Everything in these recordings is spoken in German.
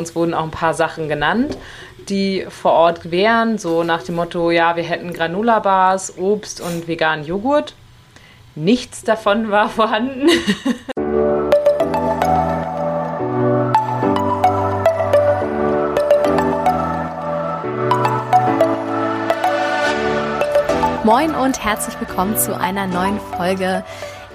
Uns wurden auch ein paar Sachen genannt, die vor Ort wären, so nach dem Motto, ja, wir hätten Granola-Bars, Obst und veganen Joghurt. Nichts davon war vorhanden. Moin und herzlich willkommen zu einer neuen Folge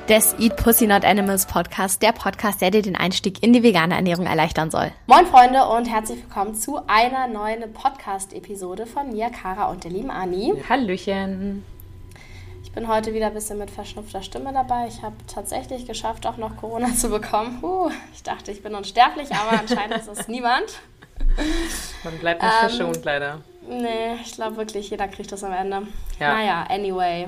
des Eat Pussy Not Animals Podcast, der Podcast, der dir den Einstieg in die vegane Ernährung erleichtern soll. Moin Freunde und herzlich willkommen zu einer neuen Podcast-Episode von mir, Kara und der lieben Ani. Hallöchen. Ich bin heute wieder ein bisschen mit verschnupfter Stimme dabei. Ich habe tatsächlich geschafft, auch noch Corona zu bekommen. Huh, ich dachte, ich bin unsterblich, aber anscheinend ist es niemand. Man bleibt nicht ähm, verschont, leider. Nee, ich glaube wirklich, jeder kriegt das am Ende. Ja. Naja, anyway.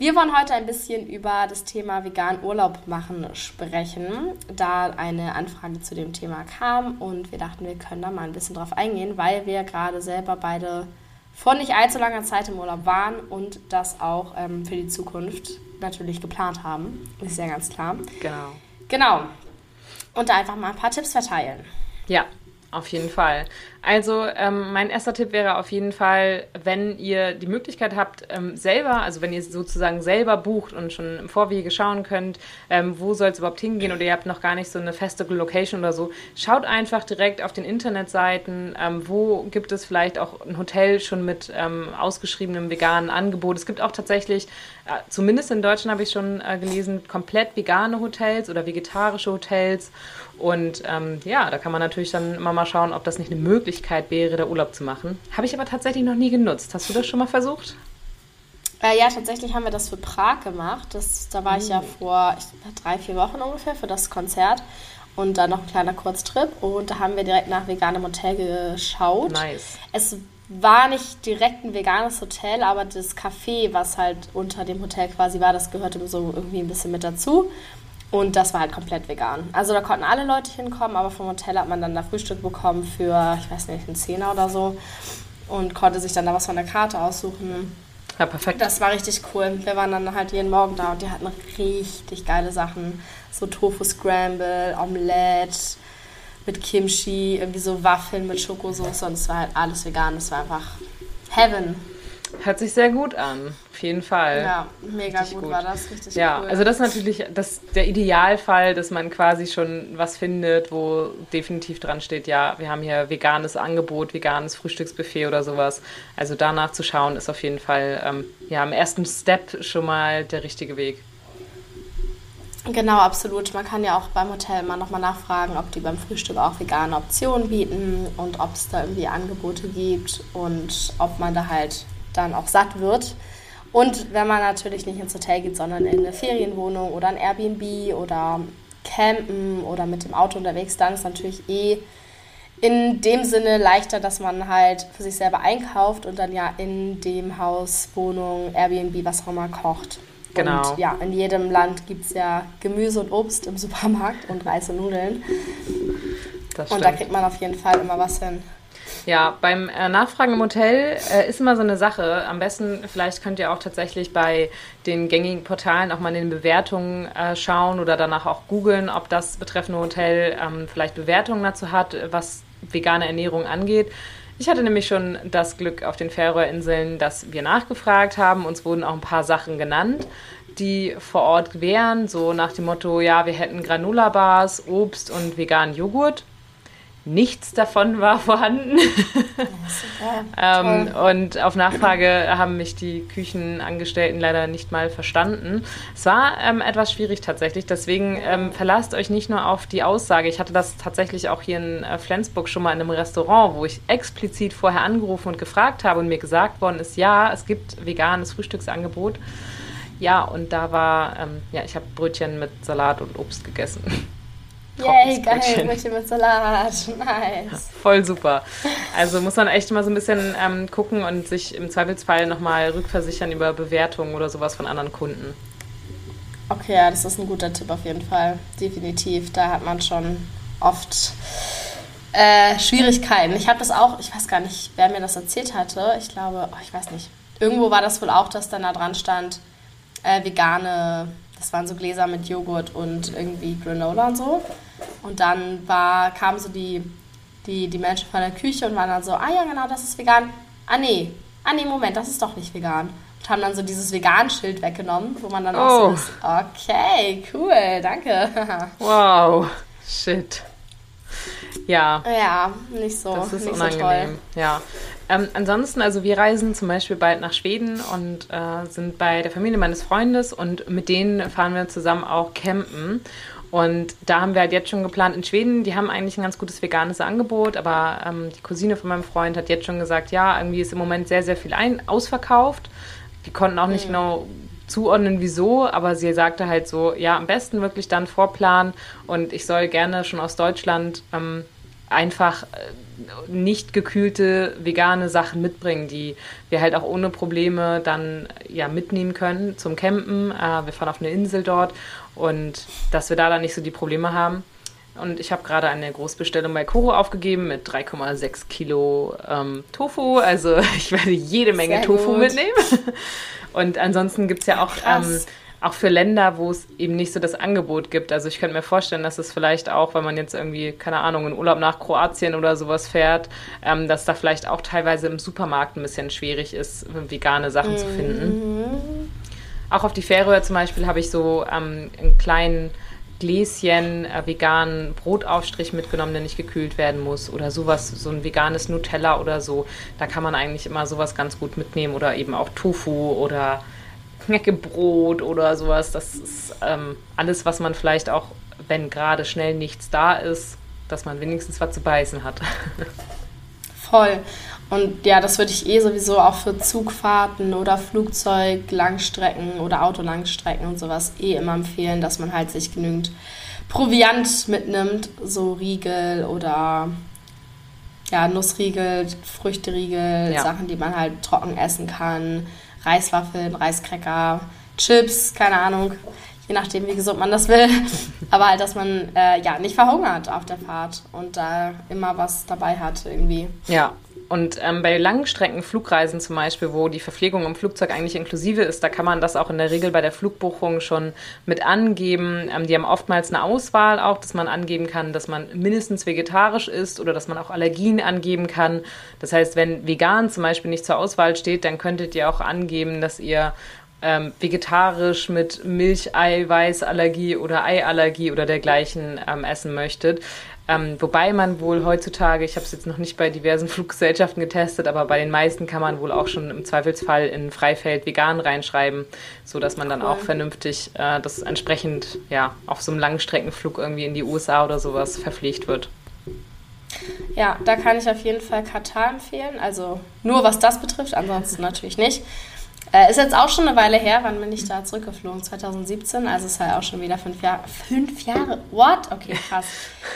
Wir wollen heute ein bisschen über das Thema vegan Urlaub machen sprechen, da eine Anfrage zu dem Thema kam und wir dachten, wir können da mal ein bisschen drauf eingehen, weil wir gerade selber beide vor nicht allzu langer Zeit im Urlaub waren und das auch ähm, für die Zukunft natürlich geplant haben. Ist ja ganz klar. Genau. Genau. Und da einfach mal ein paar Tipps verteilen. Ja, auf jeden Fall. Also ähm, mein erster Tipp wäre auf jeden Fall, wenn ihr die Möglichkeit habt, ähm, selber, also wenn ihr sozusagen selber bucht und schon im Vorwege schauen könnt, ähm, wo soll es überhaupt hingehen oder ihr habt noch gar nicht so eine feste Location oder so, schaut einfach direkt auf den Internetseiten, ähm, wo gibt es vielleicht auch ein Hotel schon mit ähm, ausgeschriebenem veganen Angebot. Es gibt auch tatsächlich, zumindest in Deutschland habe ich schon äh, gelesen, komplett vegane Hotels oder vegetarische Hotels. Und ähm, ja, da kann man natürlich dann immer mal schauen, ob das nicht eine Möglichkeit wäre, da Urlaub zu machen. Habe ich aber tatsächlich noch nie genutzt. Hast du das schon mal versucht? Äh, ja, tatsächlich haben wir das für Prag gemacht. Das, da war mhm. ich ja oh. vor ich, drei, vier Wochen ungefähr für das Konzert. Und dann noch ein kleiner Kurztrip. Und da haben wir direkt nach veganem Hotel geschaut. Nice. Es war nicht direkt ein veganes Hotel, aber das Café, was halt unter dem Hotel quasi war, das gehörte so irgendwie ein bisschen mit dazu. Und das war halt komplett vegan. Also da konnten alle Leute hinkommen, aber vom Hotel hat man dann da Frühstück bekommen für, ich weiß nicht, einen Zehner oder so. Und konnte sich dann da was von der Karte aussuchen. Ja, perfekt. Das war richtig cool. Wir waren dann halt jeden Morgen da und die hatten richtig geile Sachen. So Tofu Scramble, Omelette mit Kimchi, irgendwie so Waffeln mit Schokosauce und es war halt alles vegan. Es war einfach Heaven. Hört sich sehr gut an, auf jeden Fall. Ja, mega gut, gut, war das, richtig ja, cool. also das ist natürlich das, der Idealfall, dass man quasi schon was findet, wo definitiv dran steht, ja, wir haben hier veganes Angebot, veganes Frühstücksbuffet oder sowas. Also danach zu schauen, ist auf jeden Fall ähm, ja, im ersten Step schon mal der richtige Weg. Genau, absolut. Man kann ja auch beim Hotel immer nochmal nachfragen, ob die beim Frühstück auch vegane Optionen bieten und ob es da irgendwie Angebote gibt und ob man da halt dann auch satt wird. Und wenn man natürlich nicht ins Hotel geht, sondern in eine Ferienwohnung oder ein Airbnb oder campen oder mit dem Auto unterwegs, dann ist natürlich eh in dem Sinne leichter, dass man halt für sich selber einkauft und dann ja in dem Haus, Wohnung, Airbnb, was auch immer kocht. Genau. Und ja, in jedem Land gibt es ja Gemüse und Obst im Supermarkt und Reis und Nudeln. und da kriegt man auf jeden Fall immer was hin. Ja, beim äh, Nachfragen im Hotel äh, ist immer so eine Sache. Am besten, vielleicht könnt ihr auch tatsächlich bei den gängigen Portalen auch mal in den Bewertungen äh, schauen oder danach auch googeln, ob das betreffende Hotel ähm, vielleicht Bewertungen dazu hat, was vegane Ernährung angeht. Ich hatte nämlich schon das Glück auf den Färöerinseln, dass wir nachgefragt haben. Uns wurden auch ein paar Sachen genannt, die vor Ort wären, so nach dem Motto, ja, wir hätten Granola-Bars, Obst und veganen Joghurt. Nichts davon war vorhanden. ähm, und auf Nachfrage haben mich die Küchenangestellten leider nicht mal verstanden. Es war ähm, etwas schwierig tatsächlich, deswegen ähm, verlasst euch nicht nur auf die Aussage. Ich hatte das tatsächlich auch hier in äh, Flensburg schon mal in einem Restaurant, wo ich explizit vorher angerufen und gefragt habe und mir gesagt worden ist, ja, es gibt veganes Frühstücksangebot. Ja, und da war, ähm, ja, ich habe Brötchen mit Salat und Obst gegessen. Yay, geil, Brötchen mit Salat. Nice. Voll super. Also muss man echt mal so ein bisschen ähm, gucken und sich im Zweifelsfall nochmal rückversichern über Bewertungen oder sowas von anderen Kunden. Okay, ja, das ist ein guter Tipp auf jeden Fall. Definitiv. Da hat man schon oft äh, Schwierigkeiten. Ich habe das auch, ich weiß gar nicht, wer mir das erzählt hatte. Ich glaube, oh, ich weiß nicht. Irgendwo war das wohl auch, dass dann da dran stand, äh, vegane das waren so Gläser mit Joghurt und irgendwie Granola und so. Und dann war, kam so die die, die Menschen von der Küche und waren dann so, ah ja, genau, das ist vegan. Ah nee, ah nee, Moment, das ist doch nicht vegan. Und haben dann so dieses Vegan-Schild weggenommen, wo man dann oh. auch so ist, okay, cool, danke. wow, shit. Ja. Ja, nicht so. Das ist nicht unangenehm. So ja. Ähm, ansonsten, also wir reisen zum Beispiel bald nach Schweden und äh, sind bei der Familie meines Freundes und mit denen fahren wir zusammen auch campen. Und da haben wir halt jetzt schon geplant in Schweden, die haben eigentlich ein ganz gutes veganes Angebot, aber ähm, die Cousine von meinem Freund hat jetzt schon gesagt, ja, irgendwie ist im Moment sehr, sehr viel ein ausverkauft. Die konnten auch nicht mhm. genau zuordnen, wieso, aber sie sagte halt so, ja, am besten wirklich dann vorplanen und ich soll gerne schon aus Deutschland ähm, einfach äh, nicht gekühlte vegane Sachen mitbringen, die wir halt auch ohne Probleme dann ja mitnehmen können zum Campen. Äh, wir fahren auf eine Insel dort und dass wir da dann nicht so die Probleme haben. Und ich habe gerade eine Großbestellung bei Koro aufgegeben mit 3,6 Kilo ähm, Tofu. Also ich werde jede Menge Sehr Tofu gut. mitnehmen. Und ansonsten gibt es ja auch, ähm, auch für Länder, wo es eben nicht so das Angebot gibt. Also ich könnte mir vorstellen, dass es vielleicht auch, wenn man jetzt irgendwie, keine Ahnung, in Urlaub nach Kroatien oder sowas fährt, ähm, dass da vielleicht auch teilweise im Supermarkt ein bisschen schwierig ist, vegane Sachen mhm. zu finden. Mhm. Auch auf die Färöer zum Beispiel habe ich so ähm, einen kleinen Gläschen äh, veganen Brotaufstrich mitgenommen, der nicht gekühlt werden muss oder sowas, so ein veganes Nutella oder so. Da kann man eigentlich immer sowas ganz gut mitnehmen oder eben auch Tofu oder Knäckebrot oder sowas. Das ist ähm, alles, was man vielleicht auch, wenn gerade schnell nichts da ist, dass man wenigstens was zu beißen hat. Voll. Und ja, das würde ich eh sowieso auch für Zugfahrten oder Flugzeug, Langstrecken oder Autolangstrecken und sowas eh immer empfehlen, dass man halt sich genügend Proviant mitnimmt, so Riegel oder ja, Nussriegel, Früchteriegel, ja. Sachen, die man halt trocken essen kann, Reiswaffeln, Reiskräcker, Chips, keine Ahnung, je nachdem, wie gesund man das will. Aber halt, dass man äh, ja nicht verhungert auf der Fahrt und da immer was dabei hat irgendwie. Ja, und ähm, bei Langstreckenflugreisen zum Beispiel, wo die Verpflegung im Flugzeug eigentlich inklusive ist, da kann man das auch in der Regel bei der Flugbuchung schon mit angeben. Ähm, die haben oftmals eine Auswahl auch, dass man angeben kann, dass man mindestens vegetarisch ist oder dass man auch Allergien angeben kann. Das heißt, wenn vegan zum Beispiel nicht zur Auswahl steht, dann könntet ihr auch angeben, dass ihr ähm, vegetarisch mit Milcheiweißallergie oder Eiallergie oder dergleichen ähm, essen möchtet. Ähm, wobei man wohl heutzutage, ich habe es jetzt noch nicht bei diversen Fluggesellschaften getestet, aber bei den meisten kann man wohl auch schon im Zweifelsfall in Freifeld vegan reinschreiben, sodass man dann cool. auch vernünftig äh, das entsprechend ja auf so einem Langstreckenflug irgendwie in die USA oder sowas verpflegt wird. Ja, da kann ich auf jeden Fall Katar empfehlen. Also nur was das betrifft, ansonsten natürlich nicht. Äh, ist jetzt auch schon eine Weile her, wann bin ich da zurückgeflogen? 2017, also ist halt auch schon wieder fünf Jahre. Fünf Jahre? What? Okay, krass.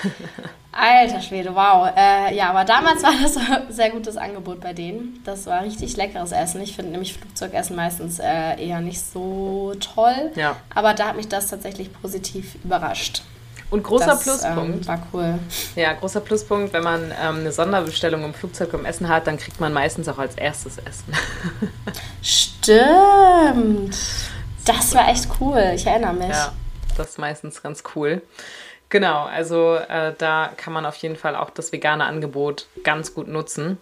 Alter Schwede, wow. Äh, ja, aber damals war das ein sehr gutes Angebot bei denen. Das war richtig leckeres Essen. Ich finde nämlich Flugzeugessen meistens äh, eher nicht so toll. Ja. Aber da hat mich das tatsächlich positiv überrascht. Und großer das, Pluspunkt. Ähm, war cool. Ja, großer Pluspunkt, wenn man ähm, eine Sonderbestellung im Flugzeug beim Essen hat, dann kriegt man meistens auch als erstes Essen. Stimmt. Das war echt cool. Ich erinnere mich. Ja, das ist meistens ganz cool. Genau, also äh, da kann man auf jeden Fall auch das vegane Angebot ganz gut nutzen.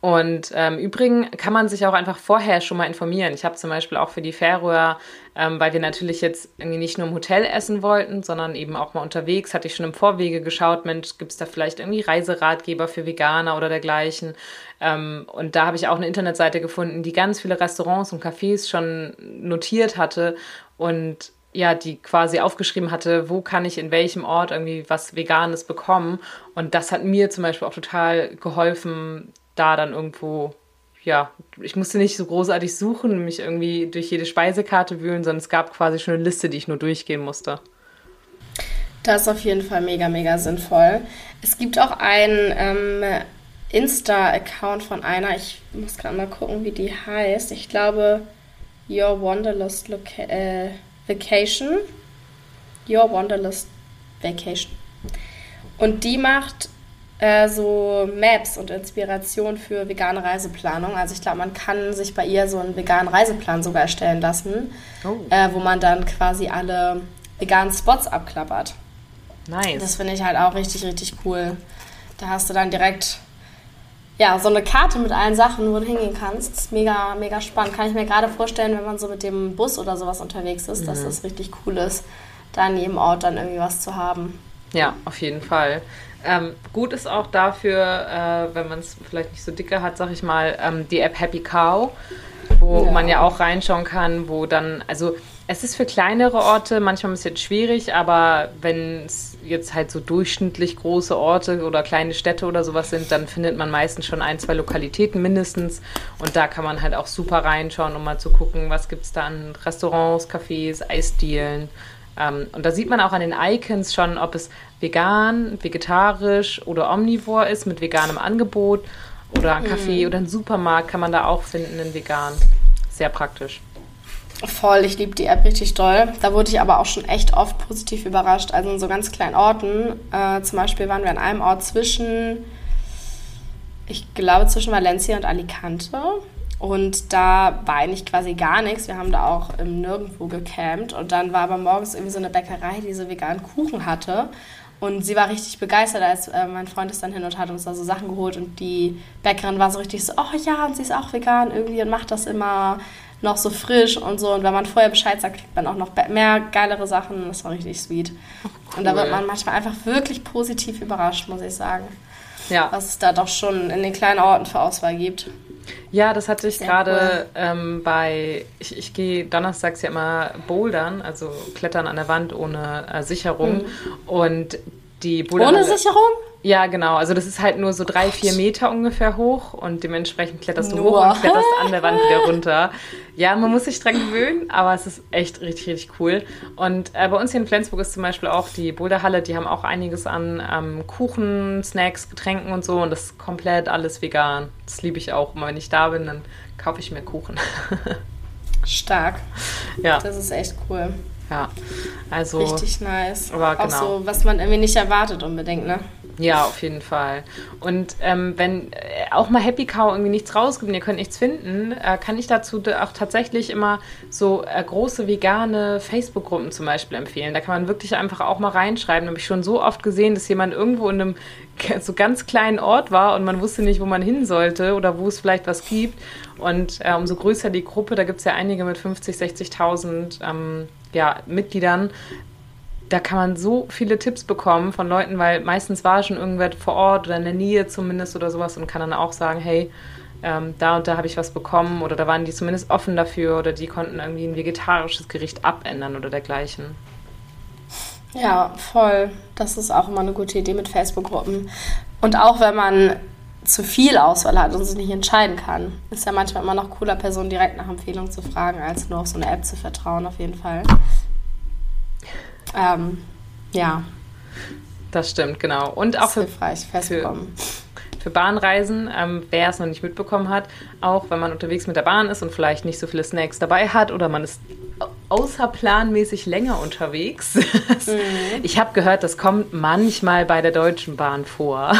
Und ähm, übrigens kann man sich auch einfach vorher schon mal informieren. Ich habe zum Beispiel auch für die Färöer, ähm, weil wir natürlich jetzt irgendwie nicht nur im Hotel essen wollten, sondern eben auch mal unterwegs, hatte ich schon im Vorwege geschaut, Mensch, gibt es da vielleicht irgendwie Reiseratgeber für Veganer oder dergleichen? Ähm, und da habe ich auch eine Internetseite gefunden, die ganz viele Restaurants und Cafés schon notiert hatte und ja, die quasi aufgeschrieben hatte, wo kann ich in welchem Ort irgendwie was Veganes bekommen. Und das hat mir zum Beispiel auch total geholfen, da dann irgendwo, ja, ich musste nicht so großartig suchen, mich irgendwie durch jede Speisekarte wühlen, sondern es gab quasi schon eine Liste, die ich nur durchgehen musste. Das ist auf jeden Fall mega, mega sinnvoll. Es gibt auch einen ähm, Insta-Account von einer, ich muss gerade mal gucken, wie die heißt. Ich glaube, Your Wanderlust Loca äh, Vacation. Your Wanderlust Vacation. Und die macht äh, so Maps und Inspiration für vegane Reiseplanung. Also ich glaube, man kann sich bei ihr so einen veganen Reiseplan sogar erstellen lassen, oh. äh, wo man dann quasi alle veganen Spots abklappert. Nice. Das finde ich halt auch richtig, richtig cool. Da hast du dann direkt ja, so eine Karte mit allen Sachen, wo du hingehen kannst. Das ist mega, mega spannend. Kann ich mir gerade vorstellen, wenn man so mit dem Bus oder sowas unterwegs ist, mhm. dass das richtig cool ist, da an jedem Ort dann irgendwie was zu haben. Ja, auf jeden Fall. Ähm, gut ist auch dafür, äh, wenn man es vielleicht nicht so dicke hat, sag ich mal, ähm, die App Happy Cow, wo ja. man ja auch reinschauen kann, wo dann, also es ist für kleinere Orte manchmal ein bisschen schwierig, aber wenn es jetzt halt so durchschnittlich große Orte oder kleine Städte oder sowas sind, dann findet man meistens schon ein, zwei Lokalitäten mindestens. Und da kann man halt auch super reinschauen, um mal zu gucken, was gibt es da an Restaurants, Cafés, Eisdielen. Ähm, und da sieht man auch an den Icons schon, ob es vegan, vegetarisch oder omnivor ist mit veganem Angebot. Oder ein Café mhm. oder ein Supermarkt kann man da auch finden in vegan. Sehr praktisch. Voll, ich liebe die App richtig doll. Da wurde ich aber auch schon echt oft positiv überrascht. Also in so ganz kleinen Orten. Äh, zum Beispiel waren wir an einem Ort zwischen, ich glaube, zwischen Valencia und Alicante. Und da war eigentlich quasi gar nichts. Wir haben da auch im Nirgendwo gecampt. Und dann war aber morgens irgendwie so eine Bäckerei, die so veganen Kuchen hatte. Und sie war richtig begeistert, als äh, mein Freund ist dann hin und hat uns da so Sachen geholt. Und die Bäckerin war so richtig so, oh ja, und sie ist auch vegan irgendwie und macht das immer noch so frisch und so. Und wenn man vorher Bescheid sagt, kriegt man auch noch mehr geilere Sachen. Das war richtig sweet. Cool. Und da wird man manchmal einfach wirklich positiv überrascht, muss ich sagen. Ja. Was es da doch schon in den kleinen Orten für Auswahl gibt. Ja, das hatte ich gerade cool. ähm, bei, ich, ich gehe donnerstags ja immer bouldern, also klettern an der Wand ohne äh, Sicherung. Mhm. Und die Boulder Ohne Sicherung? Ja, genau. Also das ist halt nur so drei, vier Meter ungefähr hoch und dementsprechend kletterst du nur. hoch und kletterst an der Wand wieder runter. Ja, man muss sich dran gewöhnen, aber es ist echt richtig, richtig cool. Und äh, bei uns hier in Flensburg ist zum Beispiel auch die Boulderhalle, die haben auch einiges an ähm, Kuchen, Snacks, Getränken und so und das ist komplett alles vegan. Das liebe ich auch. Und wenn ich da bin, dann kaufe ich mir Kuchen. Stark. Ja. Das ist echt cool. Ja, also. Richtig nice. Aber genau. Auch so, was man irgendwie nicht erwartet unbedingt, ne? Ja, auf jeden Fall. Und ähm, wenn äh, auch mal Happy Cow irgendwie nichts rausgibt ihr könnt nichts finden, äh, kann ich dazu auch tatsächlich immer so äh, große vegane Facebook-Gruppen zum Beispiel empfehlen. Da kann man wirklich einfach auch mal reinschreiben. Da habe ich schon so oft gesehen, dass jemand irgendwo in einem so ganz kleinen Ort war und man wusste nicht, wo man hin sollte oder wo es vielleicht was gibt. Und äh, umso größer die Gruppe, da gibt es ja einige mit 50, 60.000 ähm, ja, Mitgliedern, da kann man so viele Tipps bekommen von Leuten, weil meistens war schon irgendwer vor Ort oder in der Nähe zumindest oder sowas und kann dann auch sagen, hey, ähm, da und da habe ich was bekommen oder da waren die zumindest offen dafür oder die konnten irgendwie ein vegetarisches Gericht abändern oder dergleichen. Ja, voll. Das ist auch immer eine gute Idee mit Facebook-Gruppen. Und auch wenn man zu viel Auswahl hat und sich nicht entscheiden kann, ist ja manchmal immer noch cooler, Personen direkt nach Empfehlung zu fragen, als nur auf so eine App zu vertrauen, auf jeden Fall. Ähm, ja. Das stimmt, genau. Und auch für, für, für Bahnreisen, ähm, wer es noch nicht mitbekommen hat, auch wenn man unterwegs mit der Bahn ist und vielleicht nicht so viele Snacks dabei hat oder man ist außerplanmäßig länger unterwegs. mhm. Ich habe gehört, das kommt manchmal bei der Deutschen Bahn vor.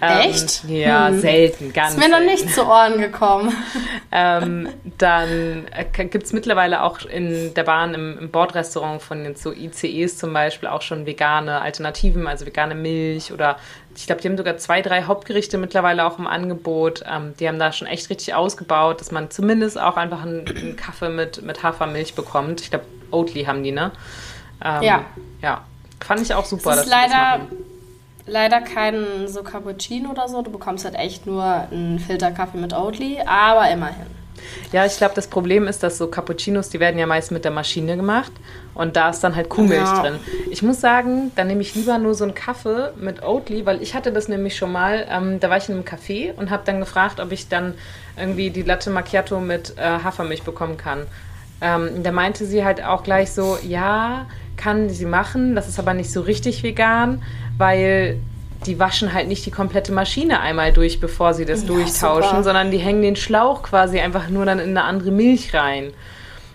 Echt? Ähm, ja, hm. selten, ganz. Ist mir noch nicht zu Ohren gekommen. ähm, dann äh, gibt es mittlerweile auch in der Bahn im, im Bordrestaurant von den so ICEs zum Beispiel auch schon vegane Alternativen, also vegane Milch oder ich glaube, die haben sogar zwei, drei Hauptgerichte mittlerweile auch im Angebot. Ähm, die haben da schon echt richtig ausgebaut, dass man zumindest auch einfach einen, einen Kaffee mit, mit Hafermilch bekommt. Ich glaube, Oatly haben die, ne? Ähm, ja. Ja, fand ich auch super. Das ist leider leider keinen so Cappuccino oder so. Du bekommst halt echt nur einen Filterkaffee mit Oatly, aber immerhin. Ja, ich glaube, das Problem ist, dass so Cappuccinos, die werden ja meist mit der Maschine gemacht und da ist dann halt Kuhmilch ja. drin. Ich muss sagen, dann nehme ich lieber nur so einen Kaffee mit Oatly, weil ich hatte das nämlich schon mal. Ähm, da war ich in einem Café und habe dann gefragt, ob ich dann irgendwie die Latte Macchiato mit äh, Hafermilch bekommen kann. Ähm, da meinte sie halt auch gleich so, ja, kann sie machen, das ist aber nicht so richtig vegan, weil die waschen halt nicht die komplette Maschine einmal durch, bevor sie das ja, durchtauschen, super. sondern die hängen den Schlauch quasi einfach nur dann in eine andere Milch rein.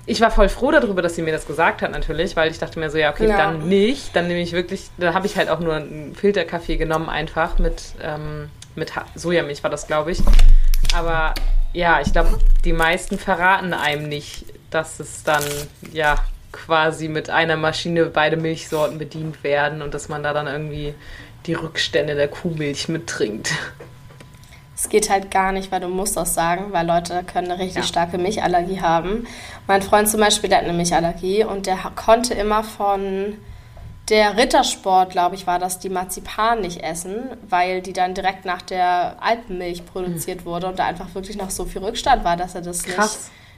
Ich war voll froh darüber, dass sie mir das gesagt hat, natürlich, weil ich dachte mir so, ja, okay, ja. dann nicht. Dann nehme ich wirklich, da habe ich halt auch nur einen Filterkaffee genommen, einfach mit, ähm, mit Sojamilch war das, glaube ich. Aber ja, ich glaube, die meisten verraten einem nicht, dass es dann, ja, quasi mit einer Maschine beide Milchsorten bedient werden und dass man da dann irgendwie die Rückstände der Kuhmilch mittrinkt. Es geht halt gar nicht, weil du musst das sagen, weil Leute können eine richtig ja. starke Milchallergie haben. Mein Freund zum Beispiel, der hat eine Milchallergie und der konnte immer von der Rittersport, glaube ich, war das, die Marzipan nicht essen, weil die dann direkt nach der Alpenmilch produziert mhm. wurde und da einfach wirklich noch so viel Rückstand war, dass er das nicht,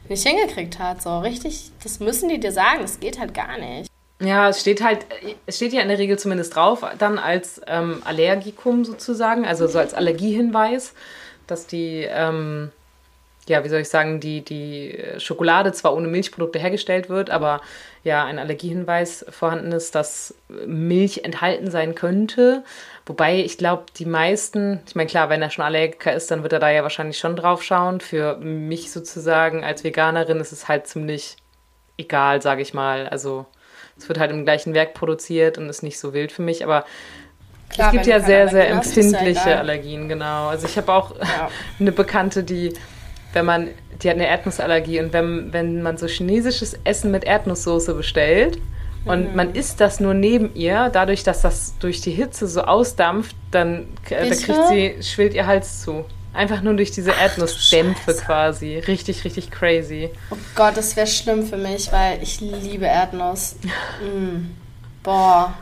nicht hingekriegt hat. So richtig, das müssen die dir sagen, es geht halt gar nicht. Ja, es steht halt, es steht ja in der Regel zumindest drauf, dann als ähm, Allergikum sozusagen, also so als Allergiehinweis, dass die, ähm, ja, wie soll ich sagen, die, die Schokolade zwar ohne Milchprodukte hergestellt wird, aber ja, ein Allergiehinweis vorhanden ist, dass Milch enthalten sein könnte. Wobei ich glaube, die meisten, ich meine, klar, wenn er schon Allergiker ist, dann wird er da ja wahrscheinlich schon drauf schauen. Für mich sozusagen als Veganerin ist es halt ziemlich egal, sage ich mal. Also es wird halt im gleichen Werk produziert und ist nicht so wild für mich, aber Klar, es gibt ja sehr, sehr empfindliche ja Allergien, genau. Also ich habe auch ja. eine Bekannte, die, wenn man, die hat eine Erdnussallergie und wenn, wenn man so chinesisches Essen mit Erdnusssoße bestellt und mhm. man isst das nur neben ihr, dadurch, dass das durch die Hitze so ausdampft, dann äh, da kriegt sie, schwillt ihr Hals zu. Einfach nur durch diese Erdnussdämpfe quasi. Richtig, richtig crazy. Oh Gott, das wäre schlimm für mich, weil ich liebe Erdnuss. Mm. Boah.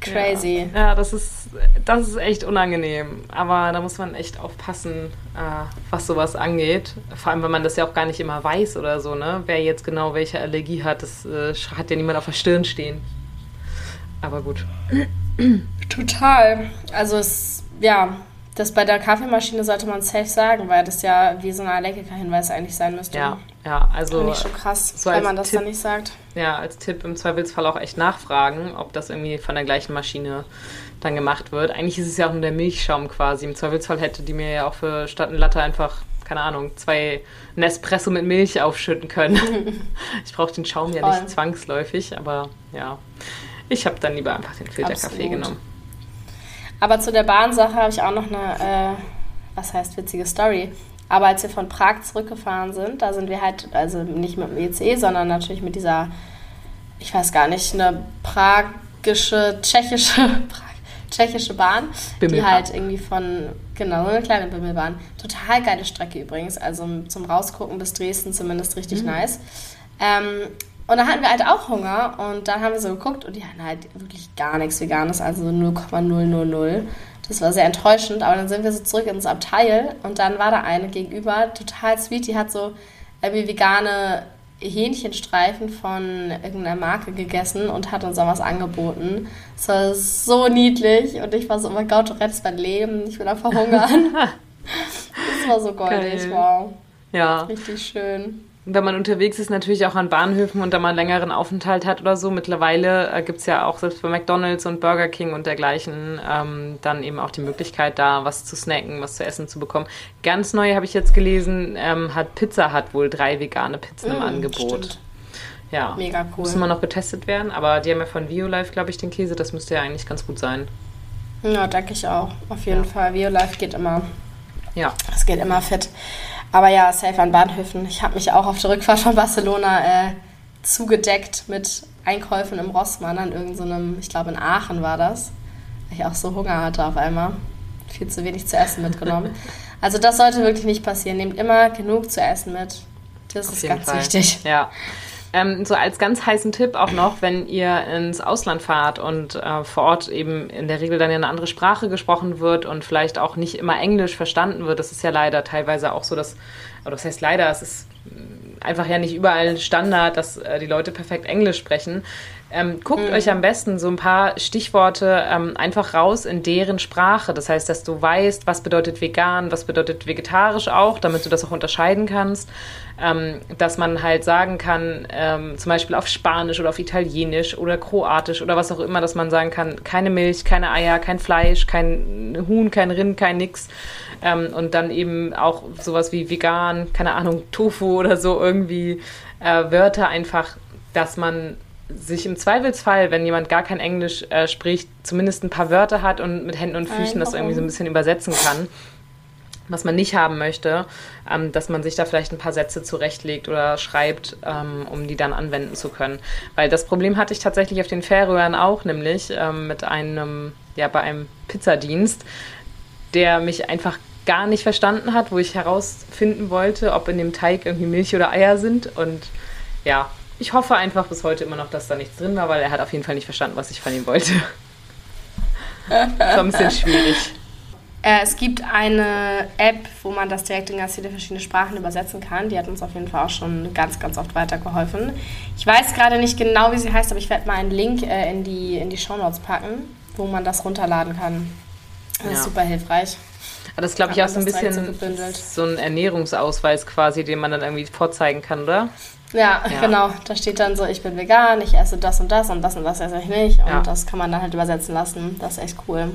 Crazy. Ja. ja, das ist das ist echt unangenehm. Aber da muss man echt aufpassen, äh, was sowas angeht. Vor allem, wenn man das ja auch gar nicht immer weiß oder so, ne? Wer jetzt genau welche Allergie hat, das äh, hat ja niemand auf der Stirn stehen. Aber gut. Total. Also es, ja, das bei der Kaffeemaschine sollte man safe sagen, weil das ja wie so ein Allergiker-Hinweis eigentlich sein müsste. Ja, ja, also. Finde ich schon krass, so wenn man das Tipp, dann nicht sagt. Ja, als Tipp im Zweifelsfall auch echt nachfragen, ob das irgendwie von der gleichen Maschine dann gemacht wird. Eigentlich ist es ja auch nur der Milchschaum quasi. Im Zweifelsfall hätte die mir ja auch für statt eine Latte einfach, keine Ahnung, zwei Nespresso mit Milch aufschütten können. ich brauche den Schaum ja nicht zwangsläufig, aber ja. Ich habe dann lieber einfach den Filterkaffee genommen. Aber zu der Bahnsache habe ich auch noch eine, äh, was heißt witzige Story. Aber als wir von Prag zurückgefahren sind, da sind wir halt, also nicht mit dem ECE, sondern natürlich mit dieser, ich weiß gar nicht, eine pragische, tschechische, tschechische Bahn, die halt irgendwie von, genau, so eine kleine Bimmelbahn. Total geile Strecke übrigens, also zum Rausgucken bis Dresden zumindest richtig mhm. nice. Ähm, und dann hatten wir halt auch Hunger und dann haben wir so geguckt und die hatten halt wirklich gar nichts Veganes, also 0,000. Das war sehr enttäuschend, aber dann sind wir so zurück ins Abteil und dann war da eine gegenüber, total sweet, die hat so irgendwie vegane Hähnchenstreifen von irgendeiner Marke gegessen und hat uns auch was angeboten. Das war so niedlich und ich war so, oh mein Gott, du rettest mein Leben, ich will einfach hungern. das war so goldig, Geil. wow. Ja. Richtig schön wenn man unterwegs ist, natürlich auch an Bahnhöfen und da mal einen längeren Aufenthalt hat oder so. Mittlerweile äh, gibt es ja auch selbst bei McDonalds und Burger King und dergleichen ähm, dann eben auch die Möglichkeit, da was zu snacken, was zu essen zu bekommen. Ganz neu habe ich jetzt gelesen, ähm, hat Pizza hat wohl drei vegane Pizzen mm, im Angebot. Stimmt. Ja, mega cool. Muss immer noch getestet werden, aber die haben ja von Violife, glaube ich, den Käse. Das müsste ja eigentlich ganz gut sein. Ja, denke ich auch. Auf jeden ja. Fall. Violife geht immer. Ja. Es geht immer fit. Aber ja, safe an Bahnhöfen. Ich habe mich auch auf der Rückfahrt von Barcelona äh, zugedeckt mit Einkäufen im Rossmann an irgendeinem, so ich glaube in Aachen war das, weil ich auch so Hunger hatte auf einmal. Viel zu wenig zu essen mitgenommen. Also das sollte wirklich nicht passieren. Nehmt immer genug zu essen mit. Das auf ist ganz Fall. wichtig. Ja. Ähm, so als ganz heißen Tipp auch noch, wenn ihr ins Ausland fahrt und äh, vor Ort eben in der Regel dann ja eine andere Sprache gesprochen wird und vielleicht auch nicht immer Englisch verstanden wird. Das ist ja leider teilweise auch so, dass, oder das heißt leider, es ist einfach ja nicht überall Standard, dass äh, die Leute perfekt Englisch sprechen. Ähm, guckt mhm. euch am besten so ein paar Stichworte ähm, einfach raus in deren Sprache. Das heißt, dass du weißt, was bedeutet vegan, was bedeutet vegetarisch auch, damit du das auch unterscheiden kannst. Ähm, dass man halt sagen kann, ähm, zum Beispiel auf Spanisch oder auf Italienisch oder Kroatisch oder was auch immer, dass man sagen kann, keine Milch, keine Eier, kein Fleisch, kein Huhn, kein Rind, kein nix. Ähm, und dann eben auch sowas wie vegan, keine Ahnung, Tofu oder so irgendwie äh, Wörter einfach, dass man sich im Zweifelsfall, wenn jemand gar kein Englisch äh, spricht, zumindest ein paar Wörter hat und mit Händen und Füßen das irgendwie so ein bisschen übersetzen kann. was man nicht haben möchte, ähm, dass man sich da vielleicht ein paar Sätze zurechtlegt oder schreibt, ähm, um die dann anwenden zu können. Weil das Problem hatte ich tatsächlich auf den Färöern auch, nämlich ähm, mit einem, ja, bei einem Pizzadienst, der mich einfach gar nicht verstanden hat, wo ich herausfinden wollte, ob in dem Teig irgendwie Milch oder Eier sind. Und ja, ich hoffe einfach bis heute immer noch, dass da nichts drin war, weil er hat auf jeden Fall nicht verstanden, was ich von ihm wollte. das war ein bisschen schwierig. Äh, es gibt eine App, wo man das direkt in ganz viele verschiedene Sprachen übersetzen kann. Die hat uns auf jeden Fall auch schon ganz, ganz oft weitergeholfen. Ich weiß gerade nicht genau, wie sie heißt, aber ich werde mal einen Link äh, in die, in die Shownotes packen, wo man das runterladen kann. Das ja. ist super hilfreich. Aber das ist, glaube ich, auch so ein bisschen so, so ein Ernährungsausweis quasi, den man dann irgendwie vorzeigen kann, oder? Ja, ja, genau. Da steht dann so, ich bin vegan, ich esse das und das und das und das esse ich nicht. Und ja. das kann man dann halt übersetzen lassen. Das ist echt cool.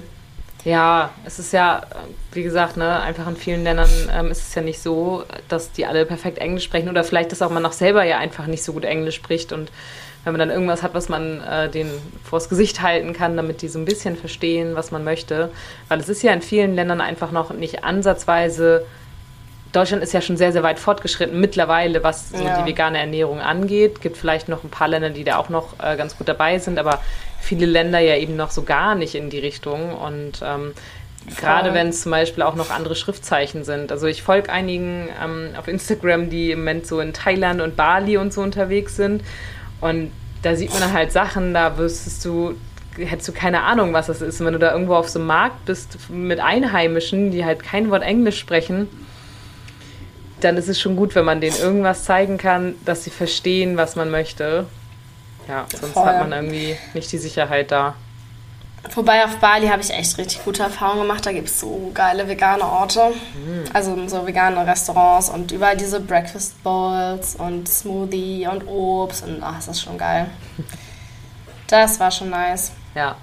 Ja, es ist ja, wie gesagt, ne, einfach in vielen Ländern ähm, ist es ja nicht so, dass die alle perfekt Englisch sprechen oder vielleicht, dass auch man auch selber ja einfach nicht so gut Englisch spricht und wenn man dann irgendwas hat, was man äh, denen vors Gesicht halten kann, damit die so ein bisschen verstehen, was man möchte. Weil es ist ja in vielen Ländern einfach noch nicht ansatzweise Deutschland ist ja schon sehr, sehr weit fortgeschritten mittlerweile, was so ja. die vegane Ernährung angeht. Gibt vielleicht noch ein paar Länder, die da auch noch äh, ganz gut dabei sind, aber viele Länder ja eben noch so gar nicht in die Richtung. Und ähm, gerade wenn es zum Beispiel auch noch andere Schriftzeichen sind. Also ich folge einigen ähm, auf Instagram, die im Moment so in Thailand und Bali und so unterwegs sind. Und da sieht man dann halt Sachen, da wüsstest du, hättest du keine Ahnung, was das ist. Und wenn du da irgendwo auf so einem Markt bist mit Einheimischen, die halt kein Wort Englisch sprechen, dann ist es schon gut, wenn man denen irgendwas zeigen kann, dass sie verstehen, was man möchte. Ja, sonst Voll. hat man irgendwie nicht die Sicherheit da. Wobei auf Bali habe ich echt richtig gute Erfahrungen gemacht. Da gibt es so geile vegane Orte. Mhm. Also so vegane Restaurants und überall diese Breakfast Bowls und Smoothie und Obst. Und ach, ist das schon geil. Das war schon nice. Ja,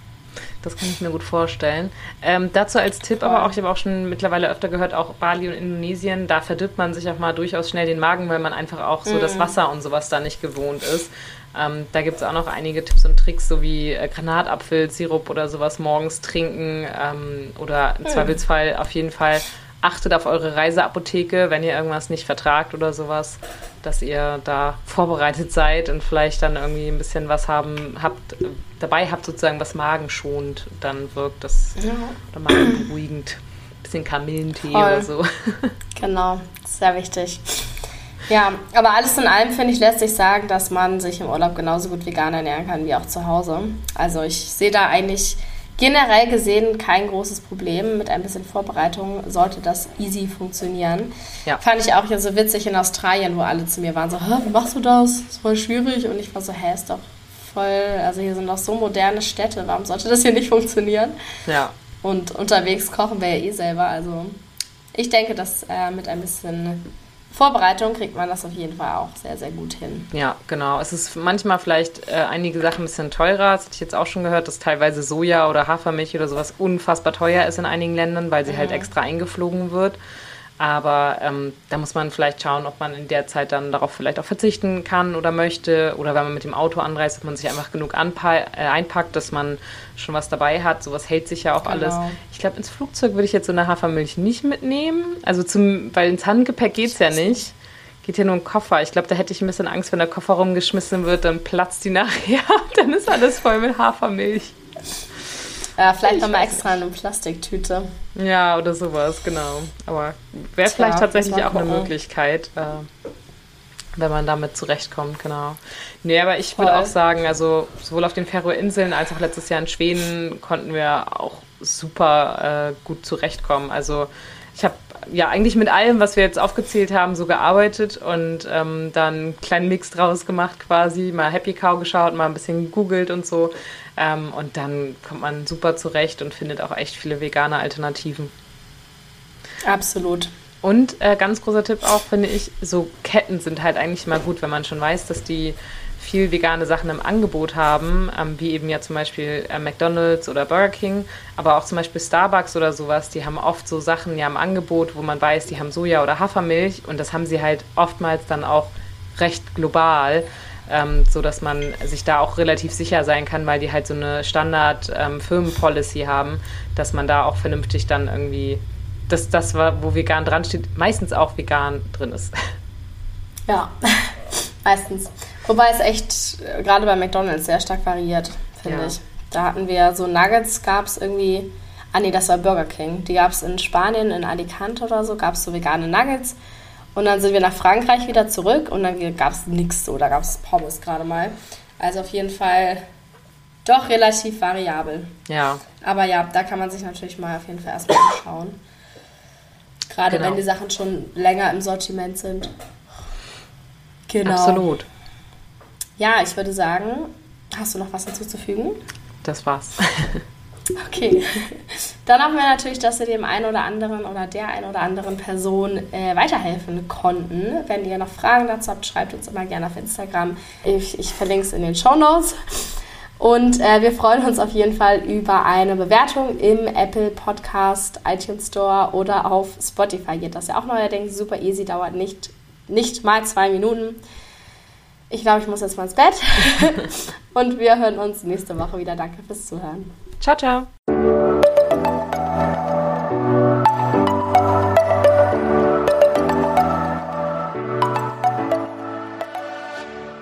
das kann ich mir gut vorstellen. Ähm, dazu als Tipp aber auch, ich habe auch schon mittlerweile öfter gehört, auch Bali und Indonesien, da verdirbt man sich auch mal durchaus schnell den Magen, weil man einfach auch so mm. das mhm. Wasser und sowas da nicht gewohnt ist. Ähm, da gibt es auch noch einige Tipps und Tricks, so wie äh, Granatapfelsirup oder sowas morgens trinken ähm, oder im mm. Zweifelsfall auf jeden Fall achtet auf eure Reiseapotheke, wenn ihr irgendwas nicht vertragt oder sowas, dass ihr da vorbereitet seid und vielleicht dann irgendwie ein bisschen was haben habt, dabei habt sozusagen, was magenschonend dann wirkt, das ja. oder magenberuhigend. Ein bisschen Kamillentee Voll. oder so. Genau, sehr wichtig. Ja, aber alles in allem finde ich, lässt sich sagen, dass man sich im Urlaub genauso gut vegan ernähren kann wie auch zu Hause. Also ich sehe da eigentlich generell gesehen kein großes Problem. Mit ein bisschen Vorbereitung sollte das easy funktionieren. Ja. Fand ich auch ja so witzig in Australien, wo alle zu mir waren so, wie machst du das? Das ist voll schwierig. Und ich war so, hä, ist doch voll, also hier sind doch so moderne Städte, warum sollte das hier nicht funktionieren? Ja. Und unterwegs kochen wir ja eh selber. Also ich denke, dass äh, mit ein bisschen Vorbereitung kriegt man das auf jeden Fall auch sehr, sehr gut hin. Ja, genau. Es ist manchmal vielleicht äh, einige Sachen ein bisschen teurer. Das hatte ich jetzt auch schon gehört, dass teilweise Soja oder Hafermilch oder sowas unfassbar teuer ist in einigen Ländern, weil sie halt mhm. halt extra eingeflogen wird. Aber ähm, da muss man vielleicht schauen, ob man in der Zeit dann darauf vielleicht auch verzichten kann oder möchte. Oder wenn man mit dem Auto anreist, ob man sich einfach genug äh, einpackt, dass man schon was dabei hat. Sowas hält sich ja auch genau. alles. Ich glaube, ins Flugzeug würde ich jetzt so eine Hafermilch nicht mitnehmen. Also zum, weil ins Handgepäck geht es ja nicht. Geht ja nur ein Koffer. Ich glaube, da hätte ich ein bisschen Angst, wenn der Koffer rumgeschmissen wird, dann platzt die nachher. dann ist alles voll mit Hafermilch. Ja, vielleicht nochmal extra in eine Plastiktüte. Ja, oder sowas, genau. Aber wäre vielleicht tatsächlich auch eine Möglichkeit, äh, wenn man damit zurechtkommt, genau. Nee, aber ich würde auch sagen, also sowohl auf den Färöerinseln als auch letztes Jahr in Schweden konnten wir auch super äh, gut zurechtkommen. Also ich habe ja eigentlich mit allem, was wir jetzt aufgezählt haben, so gearbeitet und ähm, dann einen kleinen Mix draus gemacht quasi, mal Happy Cow geschaut, mal ein bisschen gegoogelt und so. Ähm, und dann kommt man super zurecht und findet auch echt viele vegane Alternativen. Absolut. Und äh, ganz großer Tipp auch, finde ich, so Ketten sind halt eigentlich immer gut, wenn man schon weiß, dass die viel vegane Sachen im Angebot haben, ähm, wie eben ja zum Beispiel äh, McDonald's oder Burger King, aber auch zum Beispiel Starbucks oder sowas, die haben oft so Sachen ja im Angebot, wo man weiß, die haben Soja oder Hafermilch und das haben sie halt oftmals dann auch recht global ähm, so dass man sich da auch relativ sicher sein kann, weil die halt so eine Standard-Firmenpolicy ähm, haben, dass man da auch vernünftig dann irgendwie dass das, wo vegan dran steht, meistens auch vegan drin ist. Ja, meistens. Wobei es echt äh, gerade bei McDonalds sehr stark variiert, finde ja. ich. Da hatten wir so Nuggets, gab es irgendwie, ah nee, das war Burger King. Die gab es in Spanien, in Alicante oder so, gab es so vegane Nuggets. Und dann sind wir nach Frankreich wieder zurück und dann gab es nichts so, da gab es Pommes gerade mal. Also auf jeden Fall doch relativ variabel. Ja. Aber ja, da kann man sich natürlich mal auf jeden Fall erstmal anschauen. Gerade genau. wenn die Sachen schon länger im Sortiment sind. Genau. Absolut. Ja, ich würde sagen, hast du noch was hinzuzufügen? Das war's. Okay. Dann hoffen wir natürlich, dass wir dem einen oder anderen oder der einen oder anderen Person äh, weiterhelfen konnten. Wenn ihr noch Fragen dazu habt, schreibt uns immer gerne auf Instagram. Ich, ich verlinke es in den Show Notes. Und äh, wir freuen uns auf jeden Fall über eine Bewertung im Apple Podcast, iTunes Store oder auf Spotify geht das ja auch neuerdings super easy, dauert nicht, nicht mal zwei Minuten. Ich glaube, ich muss jetzt mal ins Bett. Und wir hören uns nächste Woche wieder. Danke fürs Zuhören. Ciao, ciao.